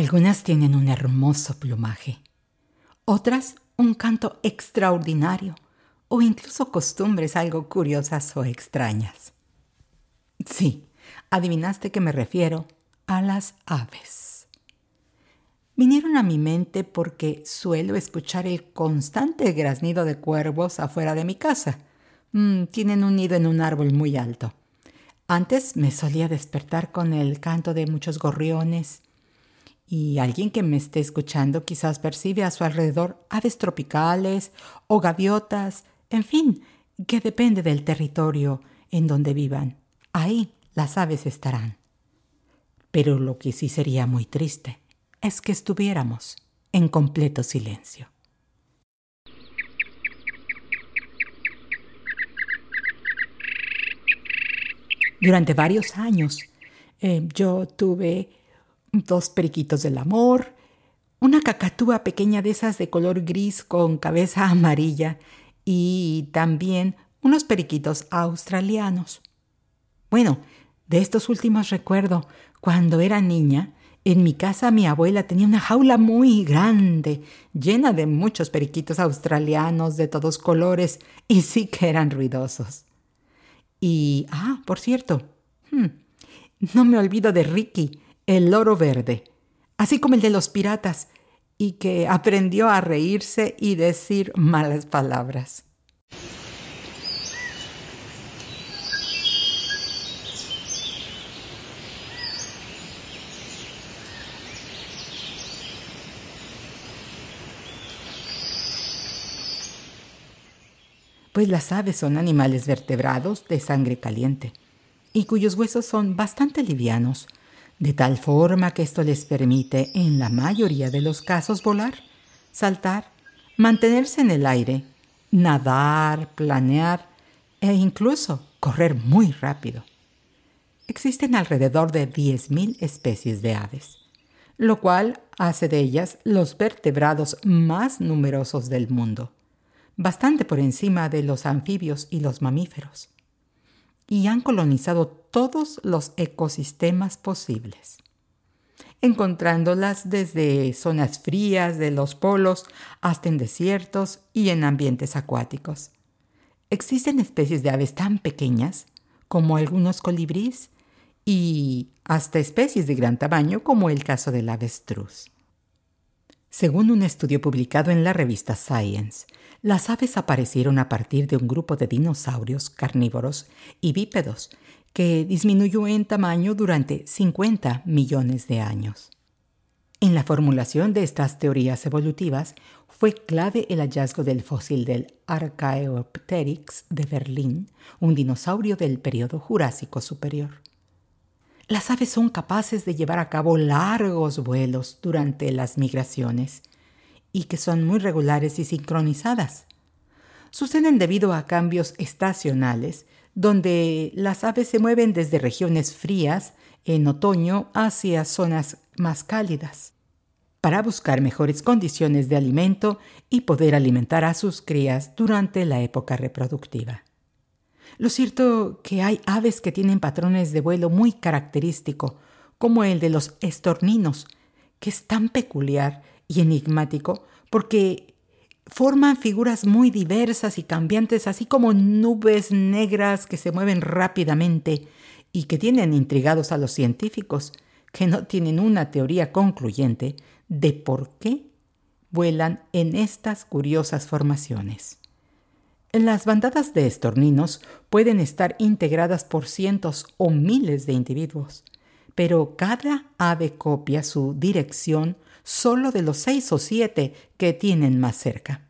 Algunas tienen un hermoso plumaje, otras un canto extraordinario o incluso costumbres algo curiosas o extrañas. Sí, adivinaste que me refiero a las aves. Vinieron a mi mente porque suelo escuchar el constante graznido de cuervos afuera de mi casa. Mm, tienen un nido en un árbol muy alto. Antes me solía despertar con el canto de muchos gorriones y alguien que me esté escuchando quizás percibe a su alrededor aves tropicales o gaviotas, en fin, que depende del territorio en donde vivan. Ahí las aves estarán. Pero lo que sí sería muy triste es que estuviéramos en completo silencio. Durante varios años eh, yo tuve dos periquitos del amor, una cacatúa pequeña de esas de color gris con cabeza amarilla y también unos periquitos australianos. Bueno, de estos últimos recuerdo, cuando era niña, en mi casa mi abuela tenía una jaula muy grande, llena de muchos periquitos australianos de todos colores, y sí que eran ruidosos. Y, ah, por cierto, hmm, no me olvido de Ricky, el loro verde, así como el de los piratas, y que aprendió a reírse y decir malas palabras. Pues las aves son animales vertebrados de sangre caliente y cuyos huesos son bastante livianos, de tal forma que esto les permite, en la mayoría de los casos, volar, saltar, mantenerse en el aire, nadar, planear e incluso correr muy rápido. Existen alrededor de 10.000 especies de aves, lo cual hace de ellas los vertebrados más numerosos del mundo, bastante por encima de los anfibios y los mamíferos y han colonizado todos los ecosistemas posibles, encontrándolas desde zonas frías de los polos hasta en desiertos y en ambientes acuáticos. Existen especies de aves tan pequeñas como algunos colibríes y hasta especies de gran tamaño como el caso del avestruz. Según un estudio publicado en la revista Science, las aves aparecieron a partir de un grupo de dinosaurios carnívoros y bípedos que disminuyó en tamaño durante 50 millones de años. En la formulación de estas teorías evolutivas fue clave el hallazgo del fósil del Archaeopteryx de Berlín, un dinosaurio del período Jurásico superior. Las aves son capaces de llevar a cabo largos vuelos durante las migraciones y que son muy regulares y sincronizadas. Suceden debido a cambios estacionales, donde las aves se mueven desde regiones frías en otoño hacia zonas más cálidas, para buscar mejores condiciones de alimento y poder alimentar a sus crías durante la época reproductiva. Lo cierto que hay aves que tienen patrones de vuelo muy característico, como el de los estorninos, que es tan peculiar y enigmático porque forman figuras muy diversas y cambiantes, así como nubes negras que se mueven rápidamente y que tienen intrigados a los científicos, que no tienen una teoría concluyente de por qué vuelan en estas curiosas formaciones. Las bandadas de estorninos pueden estar integradas por cientos o miles de individuos, pero cada ave copia su dirección solo de los seis o siete que tienen más cerca.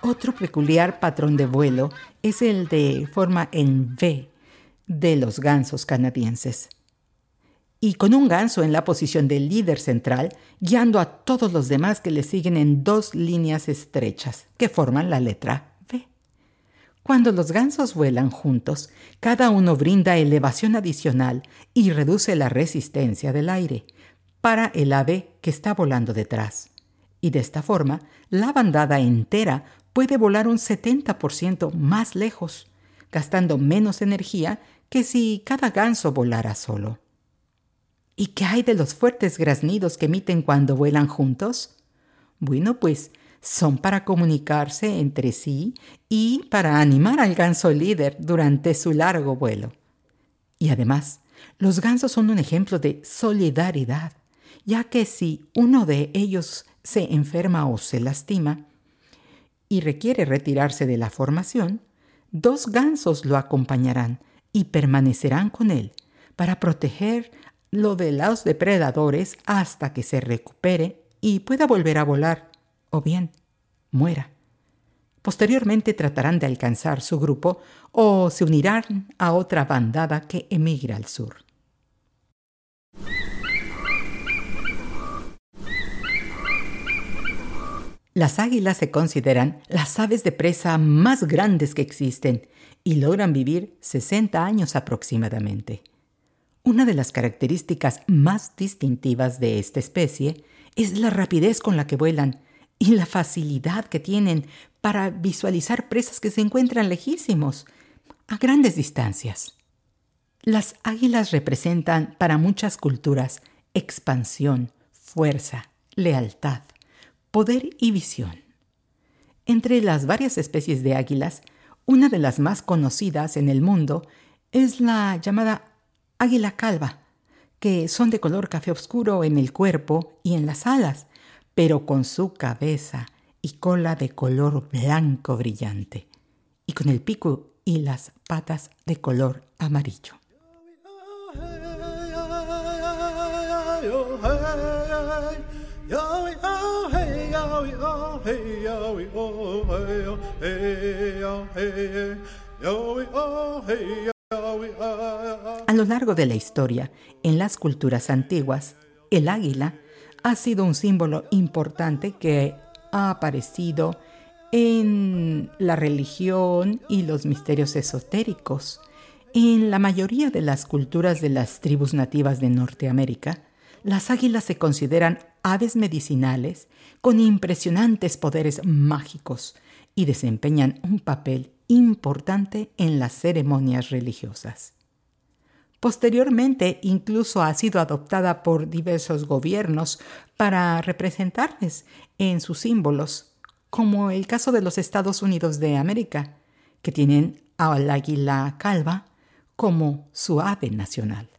Otro peculiar patrón de vuelo es el de forma en V de los gansos canadienses. Y con un ganso en la posición del líder central, guiando a todos los demás que le siguen en dos líneas estrechas que forman la letra V. Cuando los gansos vuelan juntos, cada uno brinda elevación adicional y reduce la resistencia del aire para el ave que está volando detrás. Y de esta forma, la bandada entera puede volar un 70% más lejos, gastando menos energía que si cada ganso volara solo. ¿Y qué hay de los fuertes graznidos que emiten cuando vuelan juntos? Bueno, pues son para comunicarse entre sí y para animar al ganso líder durante su largo vuelo. Y además, los gansos son un ejemplo de solidaridad, ya que si uno de ellos se enferma o se lastima y requiere retirarse de la formación, dos gansos lo acompañarán y permanecerán con él para protegerlo de los depredadores hasta que se recupere y pueda volver a volar, o bien muera. Posteriormente tratarán de alcanzar su grupo o se unirán a otra bandada que emigra al sur. Las águilas se consideran las aves de presa más grandes que existen y logran vivir 60 años aproximadamente. Una de las características más distintivas de esta especie es la rapidez con la que vuelan y la facilidad que tienen para visualizar presas que se encuentran lejísimos, a grandes distancias. Las águilas representan para muchas culturas expansión, fuerza, lealtad, poder y visión. Entre las varias especies de águilas una de las más conocidas en el mundo es la llamada águila calva, que son de color café oscuro en el cuerpo y en las alas, pero con su cabeza y cola de color blanco brillante, y con el pico y las patas de color amarillo. A lo largo de la historia, en las culturas antiguas, el águila ha sido un símbolo importante que ha aparecido en la religión y los misterios esotéricos. En la mayoría de las culturas de las tribus nativas de Norteamérica, las águilas se consideran aves medicinales con impresionantes poderes mágicos y desempeñan un papel importante en las ceremonias religiosas. Posteriormente incluso ha sido adoptada por diversos gobiernos para representarles en sus símbolos, como el caso de los Estados Unidos de América, que tienen al águila calva como su ave nacional.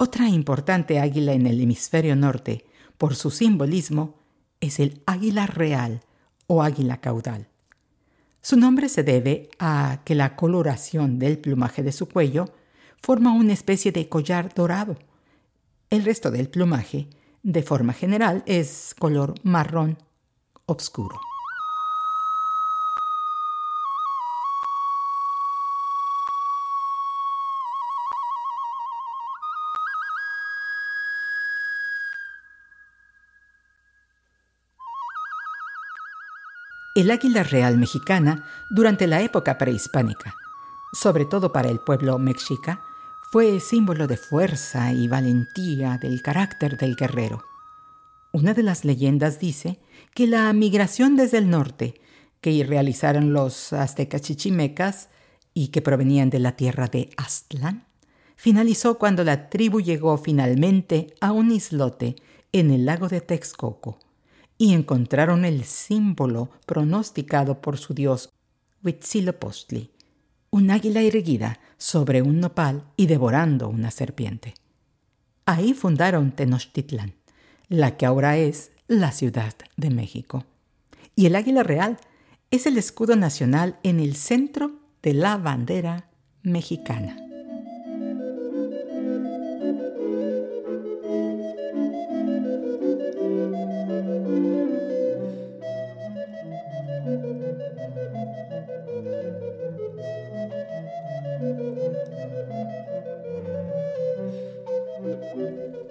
Otra importante águila en el hemisferio norte, por su simbolismo, es el águila real o águila caudal. Su nombre se debe a que la coloración del plumaje de su cuello forma una especie de collar dorado. El resto del plumaje, de forma general, es color marrón oscuro. El águila real mexicana durante la época prehispánica, sobre todo para el pueblo mexica, fue símbolo de fuerza y valentía del carácter del guerrero. Una de las leyendas dice que la migración desde el norte que realizaron los aztecas chichimecas y que provenían de la tierra de Aztlán finalizó cuando la tribu llegó finalmente a un islote en el lago de Texcoco, y encontraron el símbolo pronosticado por su dios Huitzilopochtli, un águila erguida sobre un nopal y devorando una serpiente. Ahí fundaron Tenochtitlan, la que ahora es la Ciudad de México. Y el águila real es el escudo nacional en el centro de la bandera mexicana.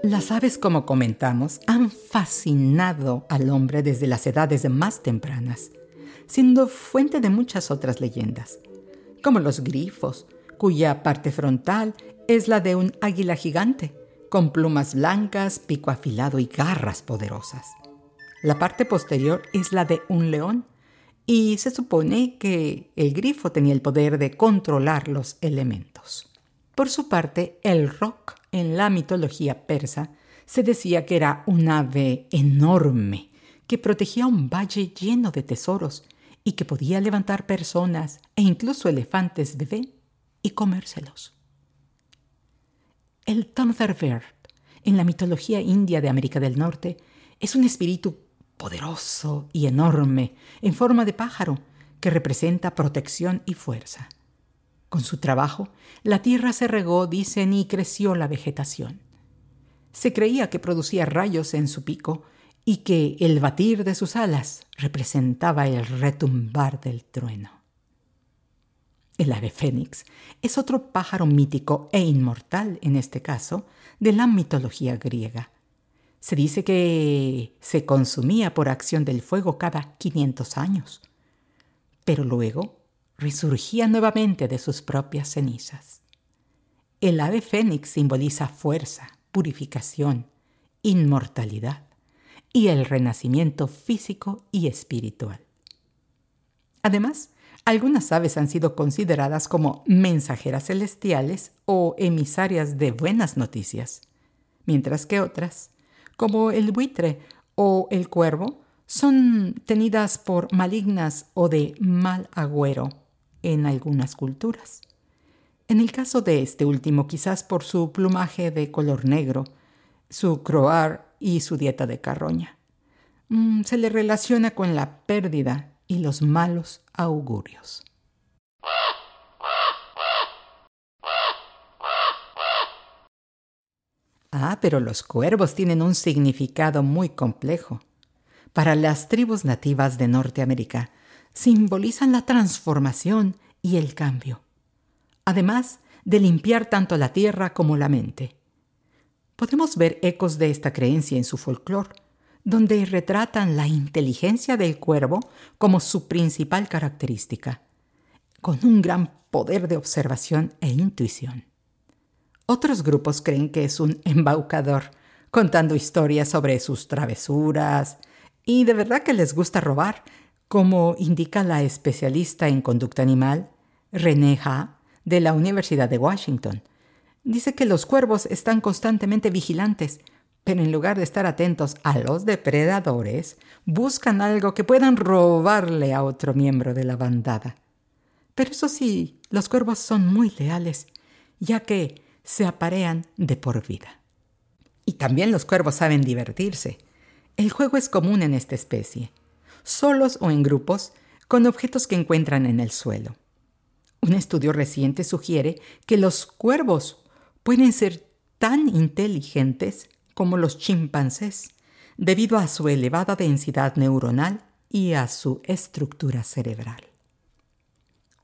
Las aves, como comentamos, han fascinado al hombre desde las edades más tempranas, siendo fuente de muchas otras leyendas, como los grifos, cuya parte frontal es la de un águila gigante, con plumas blancas, pico afilado y garras poderosas. La parte posterior es la de un león, y se supone que el grifo tenía el poder de controlar los elementos. Por su parte, el roc en la mitología persa se decía que era un ave enorme que protegía un valle lleno de tesoros y que podía levantar personas e incluso elefantes bebé y comérselos. El Thunderbird en la mitología india de América del Norte es un espíritu poderoso y enorme, en forma de pájaro, que representa protección y fuerza. Con su trabajo, la tierra se regó, dicen, y creció la vegetación. Se creía que producía rayos en su pico y que el batir de sus alas representaba el retumbar del trueno. El ave fénix es otro pájaro mítico e inmortal, en este caso, de la mitología griega se dice que se consumía por acción del fuego cada 500 años, pero luego resurgía nuevamente de sus propias cenizas. El ave fénix simboliza fuerza, purificación, inmortalidad y el renacimiento físico y espiritual. Además, algunas aves han sido consideradas como mensajeras celestiales o emisarias de buenas noticias, mientras que otras como el buitre o el cuervo, son tenidas por malignas o de mal agüero en algunas culturas. En el caso de este último, quizás por su plumaje de color negro, su croar y su dieta de carroña. Mm, se le relaciona con la pérdida y los malos augurios. Ah, pero los cuervos tienen un significado muy complejo. Para las tribus nativas de Norteamérica, simbolizan la transformación y el cambio, además de limpiar tanto la tierra como la mente. Podemos ver ecos de esta creencia en su folclore, donde retratan la inteligencia del cuervo como su principal característica, con un gran poder de observación e intuición. Otros grupos creen que es un embaucador, contando historias sobre sus travesuras, y de verdad que les gusta robar, como indica la especialista en conducta animal, René Ha, de la Universidad de Washington. Dice que los cuervos están constantemente vigilantes, pero en lugar de estar atentos a los depredadores, buscan algo que puedan robarle a otro miembro de la bandada. Pero eso sí, los cuervos son muy leales, ya que se aparean de por vida. Y también los cuervos saben divertirse. El juego es común en esta especie, solos o en grupos, con objetos que encuentran en el suelo. Un estudio reciente sugiere que los cuervos pueden ser tan inteligentes como los chimpancés, debido a su elevada densidad neuronal y a su estructura cerebral.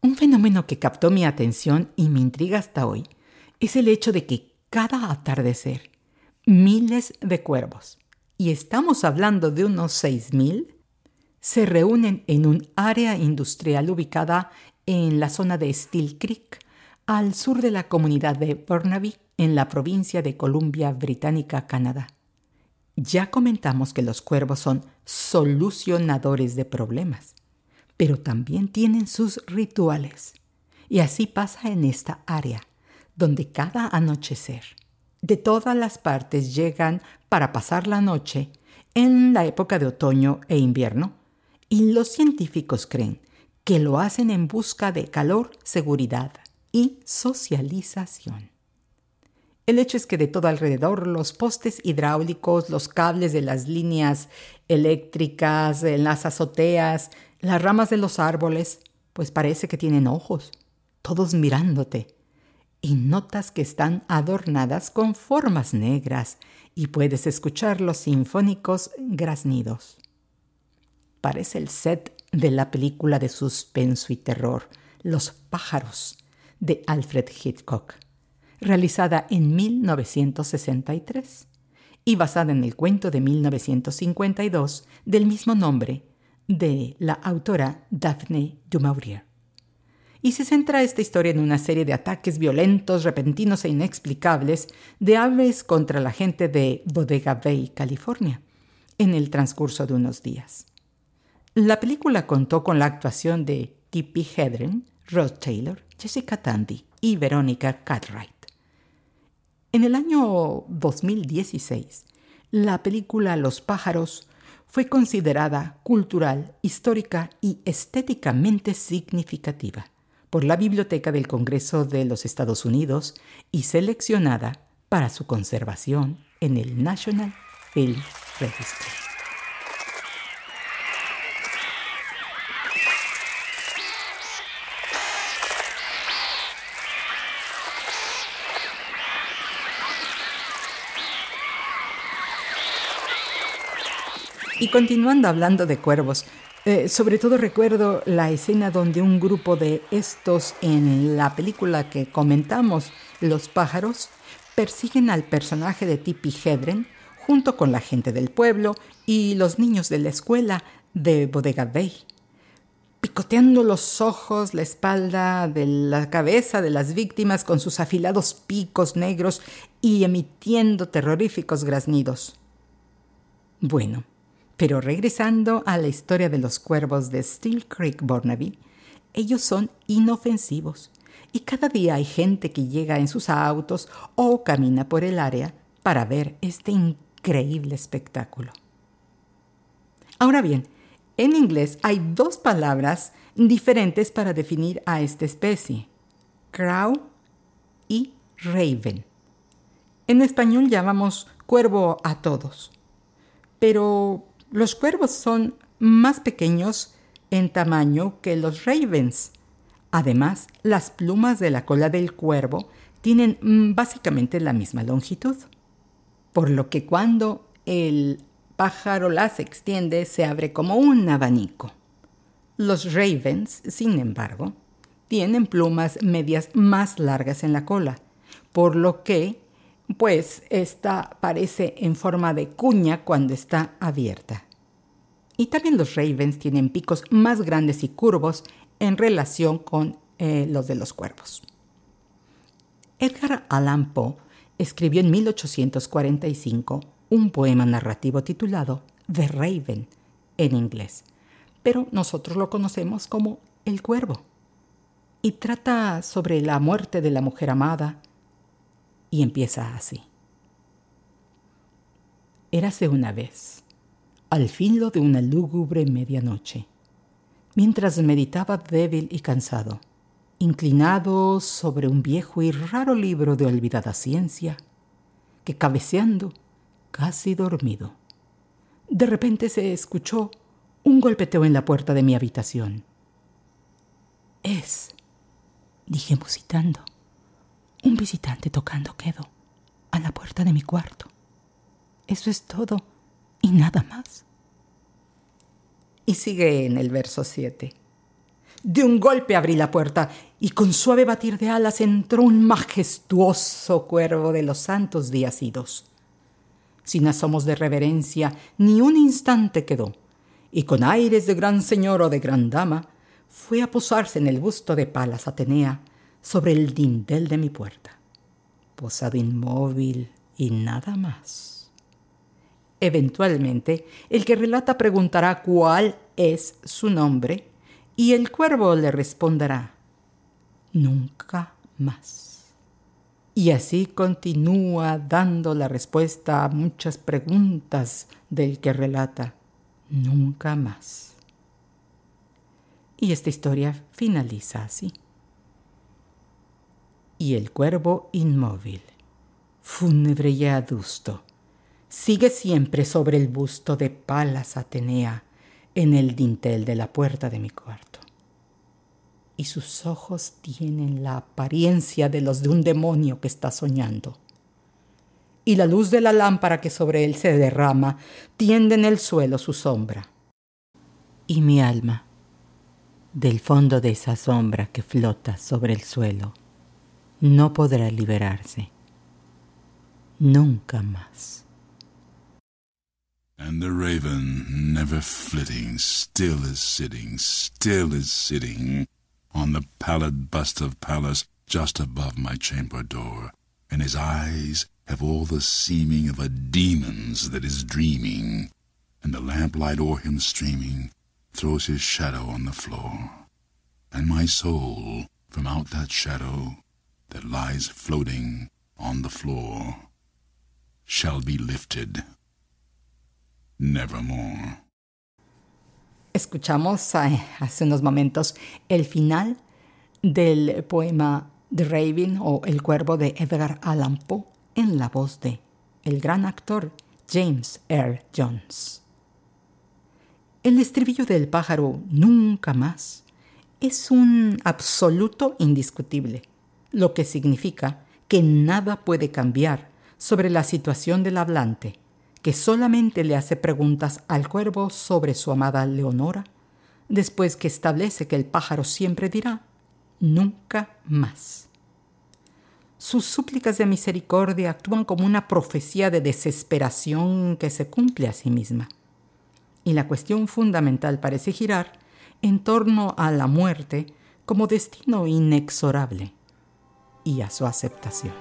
Un fenómeno que captó mi atención y me intriga hasta hoy es el hecho de que cada atardecer miles de cuervos, y estamos hablando de unos 6.000, se reúnen en un área industrial ubicada en la zona de Steel Creek, al sur de la comunidad de Burnaby, en la provincia de Columbia Británica, Canadá. Ya comentamos que los cuervos son solucionadores de problemas, pero también tienen sus rituales. Y así pasa en esta área donde cada anochecer de todas las partes llegan para pasar la noche en la época de otoño e invierno, y los científicos creen que lo hacen en busca de calor, seguridad y socialización. El hecho es que de todo alrededor los postes hidráulicos, los cables de las líneas eléctricas, las azoteas, las ramas de los árboles, pues parece que tienen ojos, todos mirándote y notas que están adornadas con formas negras y puedes escuchar los sinfónicos graznidos. Parece el set de la película de suspenso y terror Los pájaros de Alfred Hitchcock, realizada en 1963 y basada en el cuento de 1952 del mismo nombre de la autora Daphne du Maurier. Y se centra esta historia en una serie de ataques violentos, repentinos e inexplicables de aves contra la gente de Bodega Bay, California, en el transcurso de unos días. La película contó con la actuación de Tippi Hedren, Rod Taylor, Jessica Tandy y Veronica Cartwright. En el año 2016, la película Los pájaros fue considerada cultural, histórica y estéticamente significativa por la Biblioteca del Congreso de los Estados Unidos y seleccionada para su conservación en el National Film Registry. Y continuando hablando de cuervos, eh, sobre todo recuerdo la escena donde un grupo de estos en la película que comentamos, Los pájaros, persiguen al personaje de Tippi Hedren junto con la gente del pueblo y los niños de la escuela de Bodega Bay, picoteando los ojos, la espalda de la cabeza de las víctimas con sus afilados picos negros y emitiendo terroríficos graznidos. Bueno, pero regresando a la historia de los cuervos de Steel Creek Burnaby, ellos son inofensivos y cada día hay gente que llega en sus autos o camina por el área para ver este increíble espectáculo. Ahora bien, en inglés hay dos palabras diferentes para definir a esta especie, crow y raven. En español llamamos cuervo a todos, pero los cuervos son más pequeños en tamaño que los ravens. Además, las plumas de la cola del cuervo tienen mm, básicamente la misma longitud, por lo que cuando el pájaro las extiende se abre como un abanico. Los ravens, sin embargo, tienen plumas medias más largas en la cola, por lo que pues esta parece en forma de cuña cuando está abierta. Y también los ravens tienen picos más grandes y curvos en relación con eh, los de los cuervos. Edgar Allan Poe escribió en 1845 un poema narrativo titulado The Raven en inglés, pero nosotros lo conocemos como El Cuervo. Y trata sobre la muerte de la mujer amada, y empieza así. Érase una vez, al filo de una lúgubre medianoche, mientras meditaba débil y cansado, inclinado sobre un viejo y raro libro de olvidada ciencia, que cabeceando, casi dormido, de repente se escuchó un golpeteo en la puerta de mi habitación. Es, dije musitando, un visitante tocando quedo a la puerta de mi cuarto. Eso es todo y nada más. Y sigue en el verso 7. De un golpe abrí la puerta y con suave batir de alas entró un majestuoso cuervo de los santos días idos. Sin asomos de reverencia, ni un instante quedó, y con aires de gran señor o de gran dama, fue a posarse en el busto de Palas Atenea, sobre el dintel de mi puerta, posado inmóvil y nada más. Eventualmente, el que relata preguntará cuál es su nombre y el cuervo le responderá, nunca más. Y así continúa dando la respuesta a muchas preguntas del que relata, nunca más. Y esta historia finaliza así y el cuervo inmóvil, fúnebre y adusto, sigue siempre sobre el busto de Palas Atenea en el dintel de la puerta de mi cuarto. Y sus ojos tienen la apariencia de los de un demonio que está soñando. Y la luz de la lámpara que sobre él se derrama tiende en el suelo su sombra. Y mi alma, del fondo de esa sombra que flota sobre el suelo, no podrá liberarse. Nunca más. And the raven, never flitting, still is sitting, still is sitting on the pallid bust of Pallas just above my chamber door, and his eyes have all the seeming of a demon's that is dreaming, and the lamplight o'er him streaming throws his shadow on the floor, and my soul from out that shadow that lies floating on the floor shall be lifted nevermore. Escuchamos hace unos momentos el final del poema The Raven o El Cuervo de Edgar Allan Poe en la voz de el gran actor James Earl Jones. El estribillo del pájaro Nunca más es un absoluto indiscutible, lo que significa que nada puede cambiar sobre la situación del hablante, que solamente le hace preguntas al cuervo sobre su amada Leonora, después que establece que el pájaro siempre dirá, nunca más. Sus súplicas de misericordia actúan como una profecía de desesperación que se cumple a sí misma. Y la cuestión fundamental parece girar en torno a la muerte como destino inexorable y a su aceptación.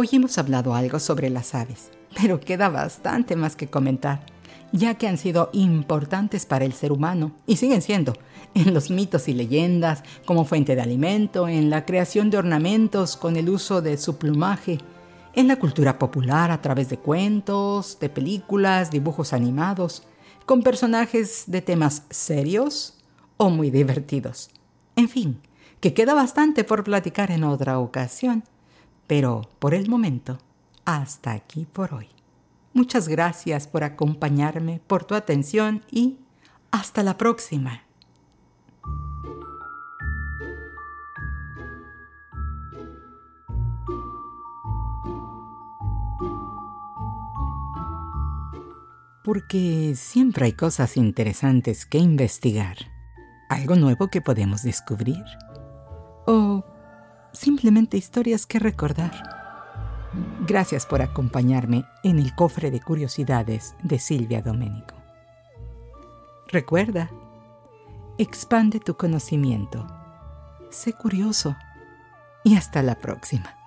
Hoy hemos hablado algo sobre las aves, pero queda bastante más que comentar, ya que han sido importantes para el ser humano y siguen siendo en los mitos y leyendas como fuente de alimento, en la creación de ornamentos con el uso de su plumaje, en la cultura popular a través de cuentos, de películas, dibujos animados, con personajes de temas serios o muy divertidos. En fin, que queda bastante por platicar en otra ocasión. Pero por el momento, hasta aquí por hoy. Muchas gracias por acompañarme, por tu atención y hasta la próxima. Porque siempre hay cosas interesantes que investigar, algo nuevo que podemos descubrir. O simplemente historias que recordar. Gracias por acompañarme en el cofre de curiosidades de Silvia Domenico. Recuerda, expande tu conocimiento, sé curioso y hasta la próxima.